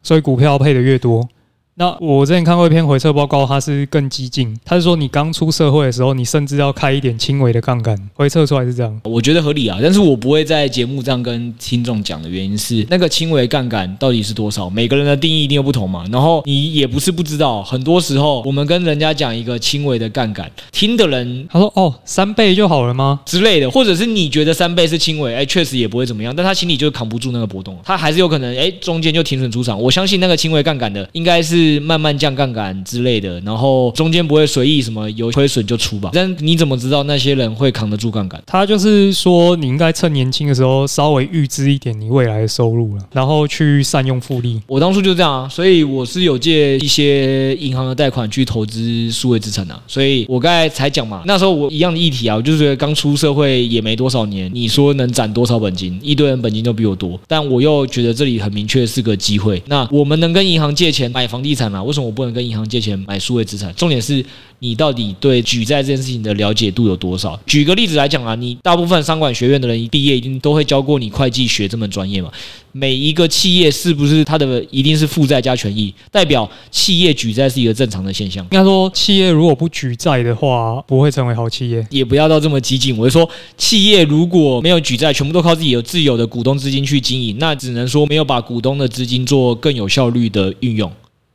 所以股票配的越多。”那我之前看过一篇回测报告，它是更激进。它是说，你刚出社会的时候，你甚至要开一点轻微的杠杆。回测出来是这样，我觉得合理啊。但是我不会在节目这样跟听众讲的原因是，那个轻微杠杆到底是多少？每个人的定义一定又不同嘛。然后你也不是不知道，很多时候我们跟人家讲一个轻微的杠杆，听的人他说：“哦，三倍就好了吗？”之类的，或者是你觉得三倍是轻微，哎，确实也不会怎么样，但他心里就扛不住那个波动，他还是有可能哎中间就停损出场。我相信那个轻微杠杆的应该是慢慢降杠。杆之类的，然后中间不会随意什么有亏损就出吧？但你怎么知道那些人会扛得住杠杆？他就是说，你应该趁年轻的时候稍微预支一点你未来的收入了，然后去善用复利。我当初就这样啊，所以我是有借一些银行的贷款去投资数位资产啊。所以我刚才才讲嘛，那时候我一样的议题啊，我就是觉得刚出社会也没多少年，你说能攒多少本金？一堆人本金都比我多，但我又觉得这里很明确是个机会。那我们能跟银行借钱买房地产啊？为什么我不能跟银行借钱买数位资产？重点是你到底对举债这件事情的了解度有多少？举个例子来讲啊，你大部分商管学院的人一毕业一定都会教过你会计学这门专业嘛？每一个企业是不是它的一定是负债加权益？代表企业举债是一个正常的现象？应该说，企业如果不举债的话，不会成为好企业。也不要到这么激进。我就说，企业如果没有举债，全部都靠自己有自有的股东资金去经营，那只能说没有把股东的资金做更有效率的运用。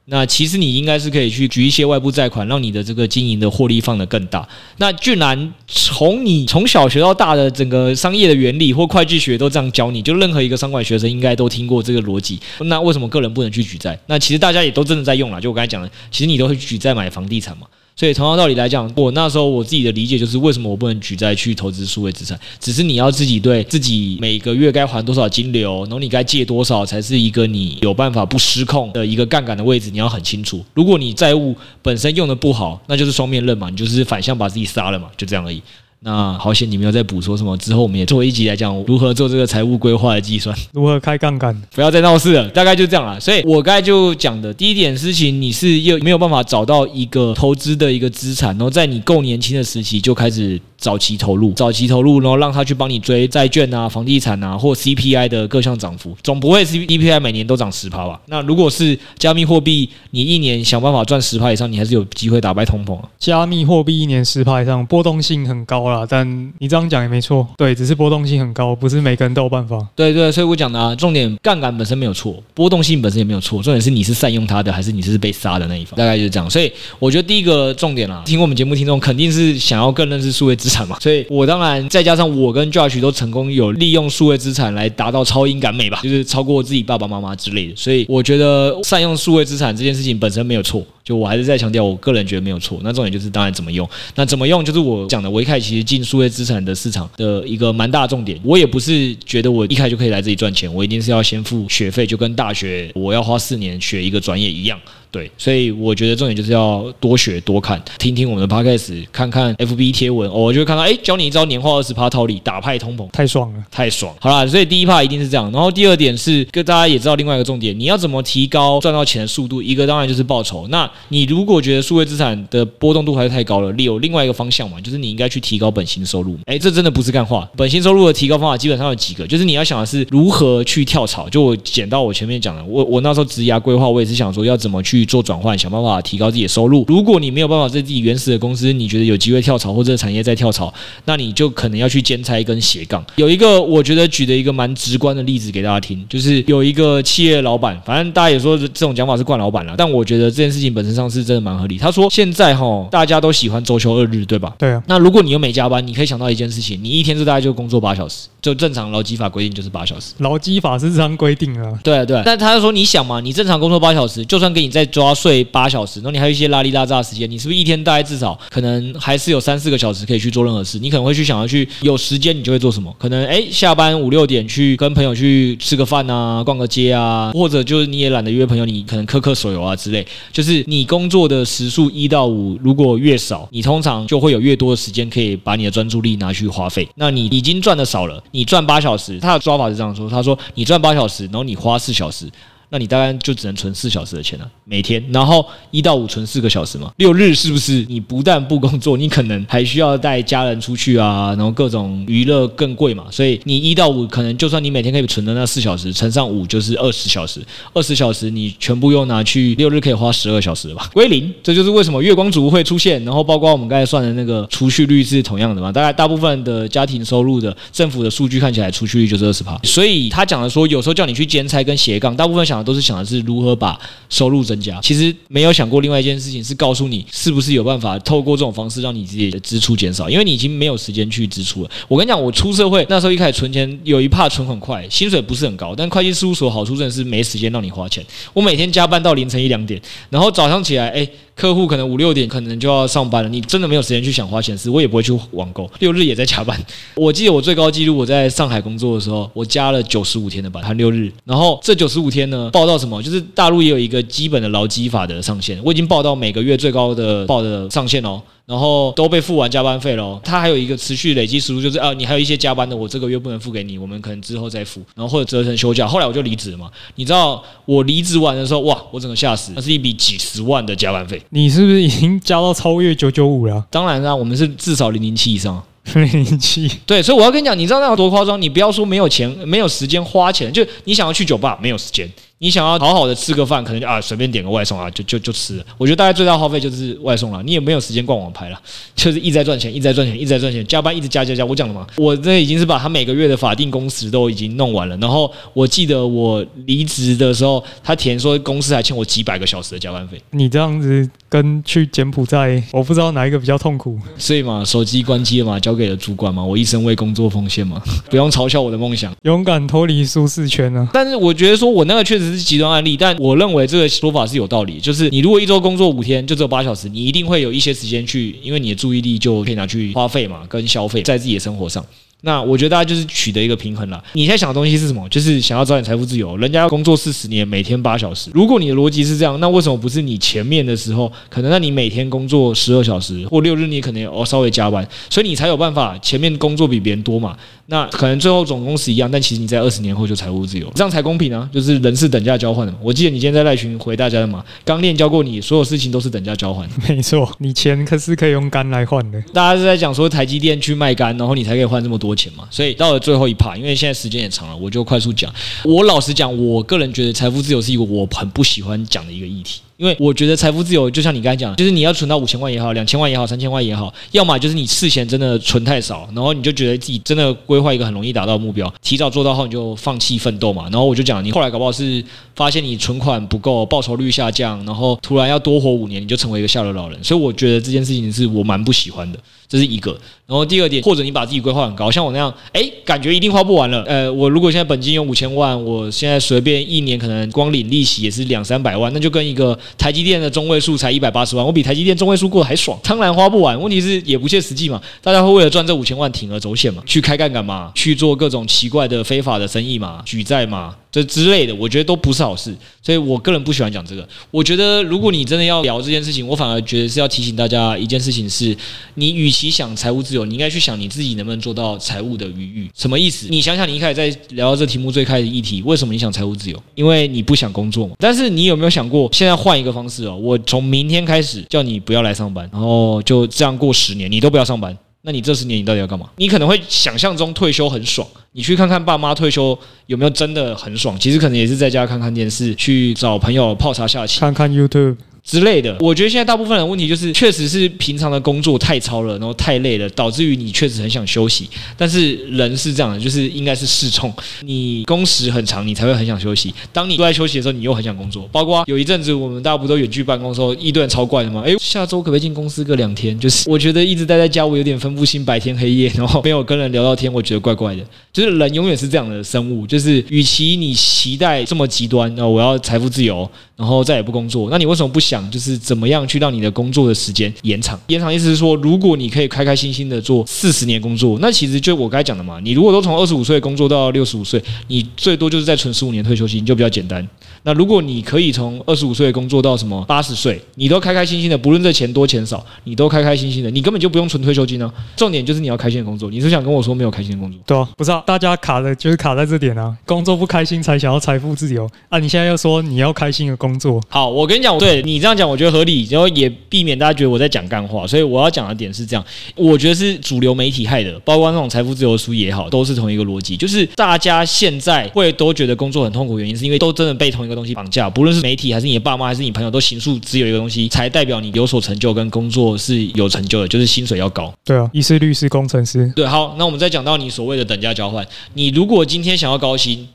那其实你应该是可以去举一些外部债款，让你的这个经营的获利放得更大。那居然从你从小学到大的整个商业的原理或会计学都这样教你，就任何一个商管学生应该都听过这个逻辑。那为什么个人不能去举债？那其实大家也都真的在用了。就我刚才讲的，其实你都会举债买房地产嘛。所以同样道理来讲，我那时候我自己的理解就是，为什么我不能举债去投资数位资产？只是你要自己对自己每个月该还多少金流，然后你该借多少，才是一个你有办法不失控的一个杠杆的位置，你要很清楚。如果你债务本身用的不好，那就是双面刃嘛，你就是反向把自己杀了嘛，就这样而已。那好险，你没有再补说什么。之后我们也做一集来讲如何做这个财务规划的计算，如何开杠杆，不要再闹事了。大概就这样了。所以我刚才就讲的第一点事情，你是又没有办法找到一个投资的一个资产，然后在你够年轻的时期就开始。早期投入，早期投入，然后让他去帮你追债券啊、房地产啊，或 CPI 的各项涨幅，总不会 CPI 每年都涨十趴吧？那如果是加密货币，你一年想办法赚十趴以上，你还是有机会打败通膨啊。加密货币一年十趴以上，波动性很高啦，但你这样讲也没错，对，只是波动性很高，不是每个人都有办法。对对，所以我讲的啊，重点杠杆本身没有错，波动性本身也没有错，重点是你是善用它的，还是你是被杀的那一方？大概就是这样。所以我觉得第一个重点啊，听我们节目听众肯定是想要更认识数位资产所以我。当然，再加上我跟 Josh 都成功有利用数位资产来达到超英赶美吧，就是超过自己爸爸妈妈之类的。所以我觉得善用数位资产这件事情本身没有错，就我还是在强调，我个人觉得没有错。那重点就是当然怎么用，那怎么用就是我讲的，我一开始其实进数位资产的市场的一个蛮大的重点。我也不是觉得我一开就可以来这里赚钱，我一定是要先付学费，就跟大学我要花四年学一个专业一样。对，所以我觉得重点就是要多学多看，听听我们的 podcast，看看 FB 贴文，哦，我就会看到，哎，教你一招年化二十趴套利，打派通膨，太爽了，太爽。好啦，所以第一趴一定是这样，然后第二点是跟大家也知道另外一个重点，你要怎么提高赚到钱的速度？一个当然就是报酬。那你如果觉得数位资产的波动度还是太高了，你有另外一个方向嘛，就是你应该去提高本薪收入。哎，这真的不是干话，本薪收入的提高方法基本上有几个，就是你要想的是如何去跳槽。就我剪到我前面讲的，我我那时候职涯规划，我也是想说要怎么去做转换，想办法。提高自己的收入。如果你没有办法在自己原始的公司，你觉得有机会跳槽或者产业再跳槽，那你就可能要去兼差跟斜杠。有一个我觉得举的一个蛮直观的例子给大家听，就是有一个企业老板，反正大家也说这种讲法是惯老板了，但我觉得这件事情本身上是真的蛮合理。他说现在哈大家都喜欢周休二日，对吧？对啊。那如果你又没加班，你可以想到一件事情，你一天就大概就工作八小时，就正常劳基法规定就是八小时。劳基法是这样规定啊。对啊对啊。但他就说你想嘛，你正常工作八小时，就算给你再抓睡八小时，那你还有一些拉里拉炸的时间，你是不是一天大概至少可能还是有三四个小时可以去做任何事？你可能会去想要去有时间，你就会做什么？可能诶，下班五六点去跟朋友去吃个饭啊，逛个街啊，或者就是你也懒得约朋友，你可能磕磕手游啊之类。就是你工作的时数一到五，如果越少，你通常就会有越多的时间可以把你的专注力拿去花费。那你已经赚的少了，你赚八小时，他的抓法是这样说：他说你赚八小时，然后你花四小时。那你大概就只能存四小时的钱了，每天，然后一到五存四个小时嘛。六日是不是你不但不工作，你可能还需要带家人出去啊，然后各种娱乐更贵嘛。所以你一到五可能就算你每天可以存的那四小时乘上五就是二十小时，二十小时你全部又拿去六日可以花十二小时吧，归零。这就是为什么月光族会出现，然后包括我们刚才算的那个储蓄率是同样的嘛。大概大部分的家庭收入的政府的数据看起来储蓄率就是二十趴。所以他讲的说有时候叫你去兼差跟斜杠，大部分想。都是想的是如何把收入增加，其实没有想过另外一件事情是告诉你是不是有办法透过这种方式让你自己的支出减少，因为你已经没有时间去支出了。我跟你讲，我出社会那时候一开始存钱有一怕存很快，薪水不是很高，但会计事务所好处真的是没时间让你花钱。我每天加班到凌晨一两点，然后早上起来，哎。客户可能五六点可能就要上班了，你真的没有时间去想花钱事，我也不会去网购，六日也在加班。我记得我最高纪录，我在上海工作的时候，我加了九十五天的班，含六日。然后这九十五天呢，报到什么？就是大陆也有一个基本的劳基法的上限，我已经报到每个月最高的报的上限哦。然后都被付完加班费喽，他还有一个持续累积时数，就是啊，你还有一些加班的，我这个月不能付给你，我们可能之后再付，然后或者折成休假。后来我就离职了嘛，你知道我离职完的时候，哇，我整个吓死，那是一笔几十万的加班费。你是不是已经加到超越九九五了？当然啦，我们是至少零零七以上。零零七，对，所以我要跟你讲，你知道那有多夸张？你不要说没有钱，没有时间花钱，就你想要去酒吧，没有时间。你想要好好的吃个饭，可能就啊随便点个外送啊，就就就吃了。我觉得大家最大耗费就是外送了，你也没有时间逛网拍了，就是一直在赚钱，一直在赚钱，一直在赚钱，加班一直加加加。我讲了嘛，我这已经是把他每个月的法定工时都已经弄完了。然后我记得我离职的时候，他填说公司还欠我几百个小时的加班费。你这样子跟去柬埔寨，我不知道哪一个比较痛苦。所以嘛，手机关机了嘛，交给了主管嘛，我一生为工作奉献嘛，不用嘲笑我的梦想，勇敢脱离舒适圈呢、啊。但是我觉得说我那个确实。是极端案例，但我认为这个说法是有道理。就是你如果一周工作五天，就只有八小时，你一定会有一些时间去，因为你的注意力就可以拿去花费嘛，跟消费在自己的生活上。那我觉得大家就是取得一个平衡了。你现在想的东西是什么？就是想要早点财富自由。人家要工作四十年，每天八小时。如果你的逻辑是这样，那为什么不是你前面的时候，可能那你每天工作十二小时，或六日你可能哦稍微加班，所以你才有办法前面工作比别人多嘛？那可能最后总工时一样，但其实你在二十年后就财务自由，这样才公平啊！就是人是等价交换的嘛。我记得你今天在赖群回大家的嘛，刚练教过你，所有事情都是等价交换。没错，你钱可是可以用肝来换的。大家是在讲说台积电去卖肝，然后你才可以换这么多多钱嘛？所以到了最后一趴，因为现在时间也长了，我就快速讲。我老实讲，我个人觉得财富自由是一个我很不喜欢讲的一个议题。因为我觉得财富自由就像你刚才讲，就是你要存到五千万也好，两千万也好，三千万也好，要么就是你事前真的存太少，然后你就觉得自己真的规划一个很容易达到目标，提早做到后你就放弃奋斗嘛。然后我就讲，你后来搞不好是发现你存款不够，报酬率下降，然后突然要多活五年，你就成为一个下流老人。所以我觉得这件事情是我蛮不喜欢的。这是一个，然后第二点，或者你把自己规划很高，像我那样，哎，感觉一定花不完了。呃，我如果现在本金有五千万，我现在随便一年可能光领利息也是两三百万，那就跟一个台积电的中位数才一百八十万，我比台积电中位数过得还爽，当然花不完。问题是也不切实际嘛，大家会为了赚这五千万铤而走险嘛，去开杠杆嘛，去做各种奇怪的非法的生意嘛，举债嘛。这之类的，我觉得都不是好事，所以我个人不喜欢讲这个。我觉得，如果你真的要聊这件事情，我反而觉得是要提醒大家一件事情是：你与其想财务自由，你应该去想你自己能不能做到财务的余裕。什么意思？你想想，你一开始在聊到这题目最开始议题，为什么你想财务自由？因为你不想工作嘛。但是你有没有想过，现在换一个方式哦，我从明天开始叫你不要来上班，然后就这样过十年，你都不要上班。那你这十年你到底要干嘛？你可能会想象中退休很爽，你去看看爸妈退休有没有真的很爽？其实可能也是在家看看电视，去找朋友泡茶下棋，看看 YouTube。之类的，我觉得现在大部分的问题就是，确实是平常的工作太操了，然后太累了，导致于你确实很想休息。但是人是这样的，就是应该是适冲，你工时很长，你才会很想休息。当你都在休息的时候，你又很想工作。包括有一阵子我们大家不都远距办公的时候，一顿超怪的吗？诶，下周可不可以进公司个两天？就是我觉得一直待在家，我有点分不清白天黑夜，然后没有跟人聊到天，我觉得怪怪的。就是人永远是这样的生物，就是与其你期待这么极端，那我要财富自由，然后再也不工作，那你为什么不想？就是怎么样去让你的工作的时间延长？延长意思是说，如果你可以开开心心的做四十年工作，那其实就我刚才讲的嘛。你如果都从二十五岁工作到六十五岁，你最多就是再存十五年退休金，就比较简单。那如果你可以从二十五岁工作到什么八十岁，你都开开心心的，不论这钱多钱少，你都开开心心的，你根本就不用存退休金呢、重点就是你要开心的工作。你是想跟我说没有开心的工作？对啊，不是啊，大家卡的就是卡在这点啊。工作不开心才想要财富自由啊！你现在又说你要开心的工作。好，我跟你讲，对你这样讲，我觉得合理，然后也避免大家觉得我在讲干话。所以我要讲的点是这样，我觉得是主流媒体害的，包括那种财富自由书也好，都是同一个逻辑，就是大家现在会都觉得工作很痛苦，原因是因为都真的被同一个东西绑架，不论是媒体还是你的爸妈还是你朋友，都形塑只有一个东西才代表你有所成就跟工作是有成就的，就是薪水要高。对啊，医师、律师、工程师。对，好，那我们再讲到你所谓的等价交换，你如果今天想要高薪。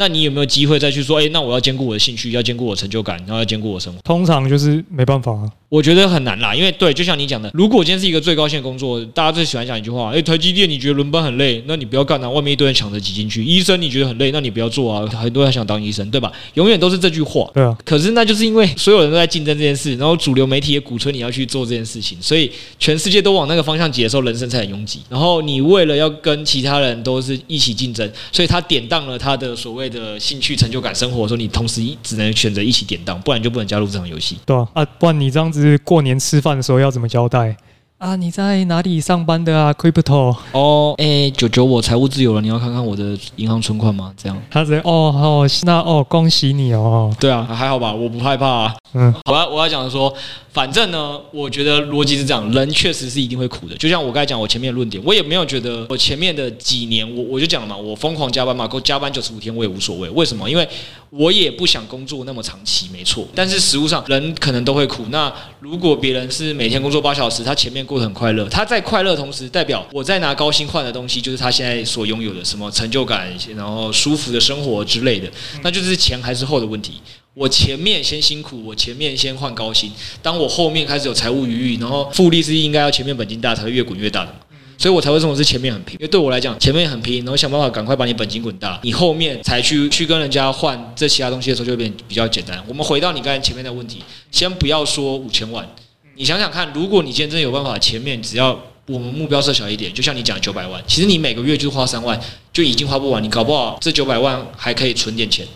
那你有没有机会再去说，哎，那我要兼顾我的兴趣，要兼顾我的成就感，然后要兼顾我的生活？通常就是没办法啊。我觉得很难啦，因为对，就像你讲的，如果今天是一个最高薪的工作，大家最喜欢讲一句话，诶，台积电你觉得轮班很累，那你不要干啊，外面一堆人抢着挤进去。医生你觉得很累，那你不要做啊，很多人想当医生，对吧？永远都是这句话。对啊。可是那就是因为所有人都在竞争这件事，然后主流媒体也鼓吹你要去做这件事情，所以全世界都往那个方向挤的时候，人生才很拥挤。然后你为了要跟其他人都是一起竞争，所以他典当了他的所谓的兴趣、成就感、生活的时候，你同时只能选择一起典当，不然就不能加入这场游戏。对啊，啊，不然你这样子过年吃饭的时候要怎么交代啊？你在哪里上班的啊？Crypto 哦，哎，九九，我财务自由了，你要看看我的银行存款吗？这样，他直接哦哦，那哦，恭喜你哦。对啊，还好吧，我不害怕啊。嗯，好吧，我要讲的说。反正呢，我觉得逻辑是这样，人确实是一定会苦的。就像我刚才讲，我前面的论点，我也没有觉得我前面的几年，我我就讲了嘛，我疯狂加班嘛，够加班九十五天我也无所谓。为什么？因为我也不想工作那么长期，没错。但是实物上，人可能都会苦。那如果别人是每天工作八小时，他前面过得很快乐，他在快乐同时，代表我在拿高薪换的东西，就是他现在所拥有的什么成就感，然后舒服的生活之类的，那就是前还是后的问题。我前面先辛苦，我前面先换高薪。当我后面开始有财务余裕，然后复利是应该要前面本金大才会越滚越大的。所以我才会认为是前面很拼。因为对我来讲，前面很拼，然后想办法赶快把你本金滚大，你后面才去去跟人家换这其他东西的时候，就会变比较简单。我们回到你刚才前面的问题，先不要说五千万，你想想看，如果你今天真的有办法，前面只要我们目标设小一点，就像你讲九百万，其实你每个月就花三万，就已经花不完，你搞不好这九百万还可以存点钱。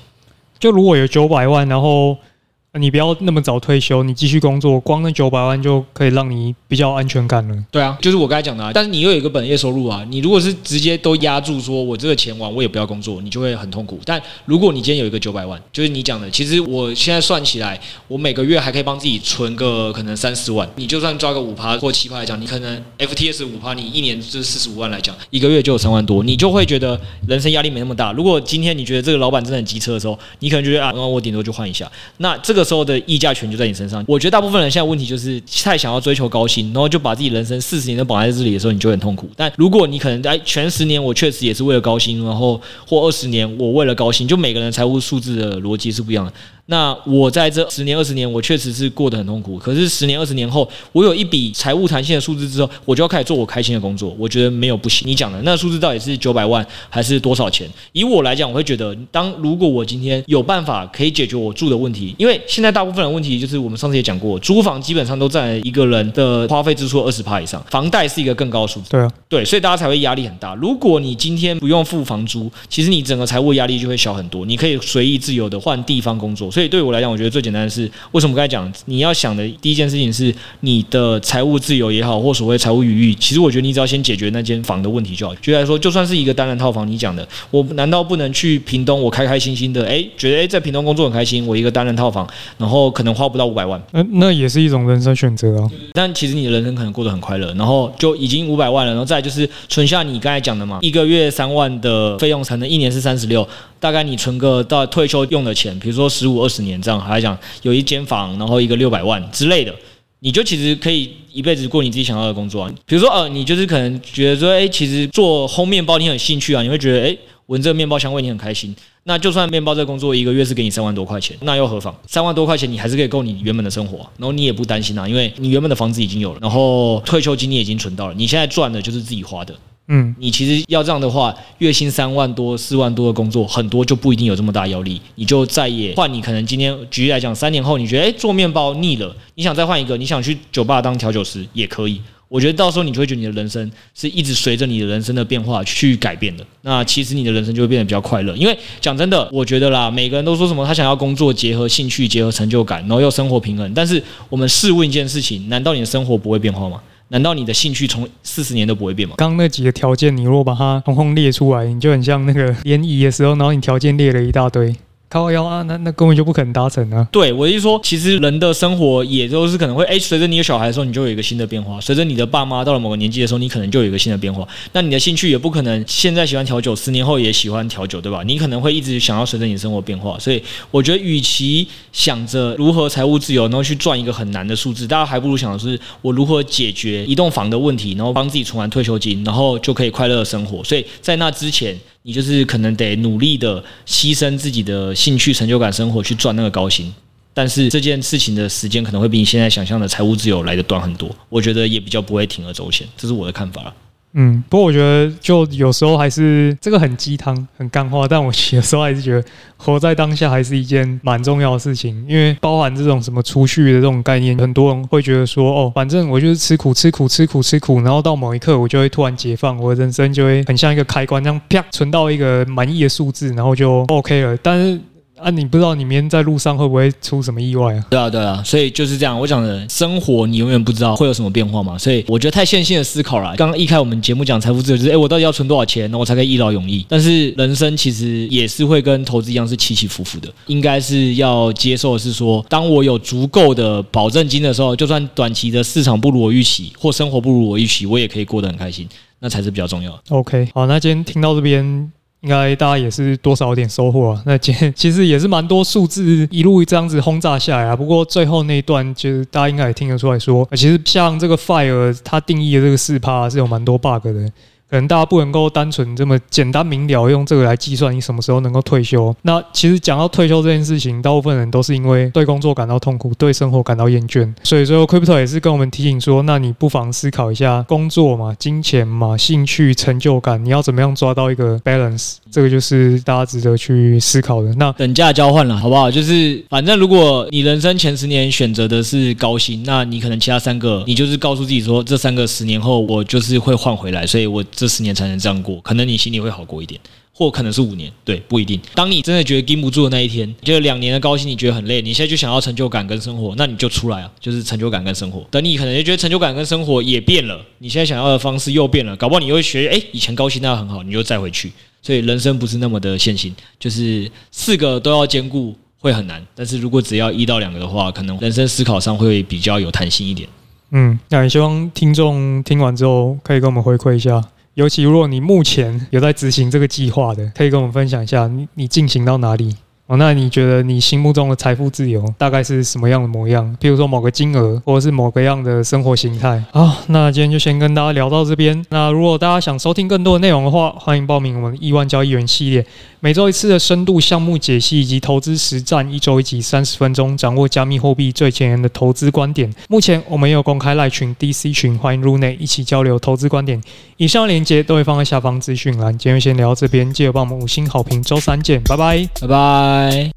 就如果有九百万，然后。你不要那么早退休，你继续工作，光那九百万就可以让你比较安全感了。对啊，就是我刚才讲的啊。但是你又有一个本业收入啊，你如果是直接都压住，说我这个钱完我也不要工作，你就会很痛苦。但如果你今天有一个九百万，就是你讲的，其实我现在算起来，我每个月还可以帮自己存个可能三四万。你就算抓个五趴或七趴来讲，你可能 FTS 五趴，你一年就是四十五万来讲，一个月就有三万多，你就会觉得人生压力没那么大。如果今天你觉得这个老板真的很机车的时候，你可能觉得啊，那我顶多就换一下。那这个时候的溢价权。就在你身上。我觉得大部分人现在问题就是太想要追求高薪，然后就把自己人生四十年都绑在这里的时候，你就很痛苦。但如果你可能在前十年，我确实也是为了高薪，然后或二十年我为了高薪，就每个人财务数字的逻辑是不一样的。那我在这十年二十年，我确实是过得很痛苦。可是十年二十年后，我有一笔财务弹性的数字之后，我就要开始做我开心的工作。我觉得没有不行。你讲的那数字到底是九百万还是多少钱？以我来讲，我会觉得，当如果我今天有办法可以解决我住的问题，因为现在大部分的问题就是我们上次也讲过，租房基本上都占一个人的花费支出二十趴以上，房贷是一个更高的数字。对啊，对，所以大家才会压力很大。如果你今天不用付房租，其实你整个财务压力就会小很多，你可以随意自由的换地方工作。所以对我来讲，我觉得。最简单的是，为什么刚才讲你要想的第一件事情是你的财务自由也好，或所谓财务余裕。其实我觉得你只要先解决那间房的问题就好。举例来说，就算是一个单人套房，你讲的，我难道不能去屏东，我开开心心的，哎，觉得哎在屏东工作很开心，我一个单人套房，然后可能花不到五百万，那那也是一种人生选择啊。但其实你的人生可能过得很快乐，然后就已经五百万了，然后再就是存下你刚才讲的嘛，一个月三万的费用，才能一年是三十六。大概你存个到退休用的钱，比如说十五二十年这样，还来讲有一间房，然后一个六百万之类的，你就其实可以一辈子过你自己想要的工作啊。比如说呃，你就是可能觉得说，哎，其实做烘面包你很兴趣啊，你会觉得哎，闻这个面包香味你很开心。那就算面包这个工作一个月是给你三万多块钱，那又何妨？三万多块钱你还是可以够你原本的生活，然后你也不担心啊，因为你原本的房子已经有了，然后退休金你已经存到了，你现在赚的就是自己花的。嗯，你其实要这样的话，月薪三万多、四万多的工作，很多就不一定有这么大压力。你就再也换，你可能今天举例来讲，三年后你觉得诶做面包腻了，你想再换一个，你想去酒吧当调酒师也可以。我觉得到时候你就会觉得你的人生是一直随着你的人生的变化去改变的。那其实你的人生就会变得比较快乐。因为讲真的，我觉得啦，每个人都说什么他想要工作结合兴趣、结合成就感，然后又生活平衡。但是我们试问一件事情，难道你的生活不会变化吗？难道你的兴趣从四十年都不会变吗？刚那几个条件，你如果把它通通列出来，你就很像那个联谊的时候，然后你条件列了一大堆。靠腰啊，那那根本就不可能达成啊！对，我是说，其实人的生活也都是可能会，哎，随着你有小孩的时候，你就有一个新的变化；随着你的爸妈到了某个年纪的时候，你可能就有一个新的变化。那你的兴趣也不可能现在喜欢调酒，十年后也喜欢调酒，对吧？你可能会一直想要随着你的生活变化。所以，我觉得，与其想着如何财务自由，然后去赚一个很难的数字，大家还不如想的是我如何解决一栋房的问题，然后帮自己存完退休金，然后就可以快乐的生活。所以在那之前。你就是可能得努力的牺牲自己的兴趣、成就感、生活去赚那个高薪，但是这件事情的时间可能会比你现在想象的财务自由来的短很多。我觉得也比较不会铤而走险，这是我的看法。嗯，不过我觉得就有时候还是这个很鸡汤、很干话，但我有时候还是觉得活在当下还是一件蛮重要的事情，因为包含这种什么储蓄的这种概念，很多人会觉得说，哦，反正我就是吃苦、吃苦、吃苦、吃苦，然后到某一刻我就会突然解放，我的人生就会很像一个开关，这样啪存到一个满意的数字，然后就 OK 了。但是。啊，你不知道你明天在路上会不会出什么意外啊？对啊，对啊，所以就是这样。我讲的生活，你永远不知道会有什么变化嘛。所以我觉得太线性的思考了。刚刚一开我们节目讲财富自由，就是哎，我到底要存多少钱，那我才可以一劳永逸？但是人生其实也是会跟投资一样，是起起伏伏的。应该是要接受的是说，当我有足够的保证金的时候，就算短期的市场不如我预期，或生活不如我预期，我也可以过得很开心，那才是比较重要的。OK，好，那今天听到这边。应该大家也是多少有点收获啊。那今 其实也是蛮多数字一路这样子轰炸下来啊。不过最后那一段，其实大家应该也听得出来说，其实像这个 FIRE 它定义的这个四趴是有蛮多 bug 的。可能大家不能够单纯这么简单明了用这个来计算你什么时候能够退休。那其实讲到退休这件事情，大部分人都是因为对工作感到痛苦，对生活感到厌倦。所以说，Crypto 也是跟我们提醒说，那你不妨思考一下工作嘛、金钱嘛、兴趣、成就感，你要怎么样抓到一个 balance？这个就是大家值得去思考的。那等价交换了，好不好？就是反正如果你人生前十年选择的是高薪，那你可能其他三个，你就是告诉自己说，这三个十年后我就是会换回来，所以我这十年才能这样过，可能你心里会好过一点。或可能是五年，对，不一定。当你真的觉得盯不住的那一天，就两年的高薪，你觉得很累，你现在就想要成就感跟生活，那你就出来啊，就是成就感跟生活。等你可能就觉得成就感跟生活也变了，你现在想要的方式又变了，搞不好你会学，哎，以前高薪那很好，你又再回去。所以人生不是那么的线性，就是四个都要兼顾会很难。但是如果只要一到两个的话，可能人生思考上会比较有弹性一点。嗯，那也希望听众听完之后可以跟我们回馈一下。尤其如果你目前有在执行这个计划的，可以跟我们分享一下你你进行到哪里？哦？那你觉得你心目中的财富自由大概是什么样的模样？譬如说某个金额，或者是某个样的生活形态。好，那今天就先跟大家聊到这边。那如果大家想收听更多的内容的话，欢迎报名我们亿万交易员系列。每周一次的深度项目解析以及投资实战，一周一集三十分钟，掌握加密货币最前沿的投资观点。目前我们也有公开赖群 DC 群，欢迎入内一起交流投资观点。以上链接都会放在下方资讯栏。今天先聊到这边，记得帮我们五星好评。周三见，拜拜，拜拜。Bye.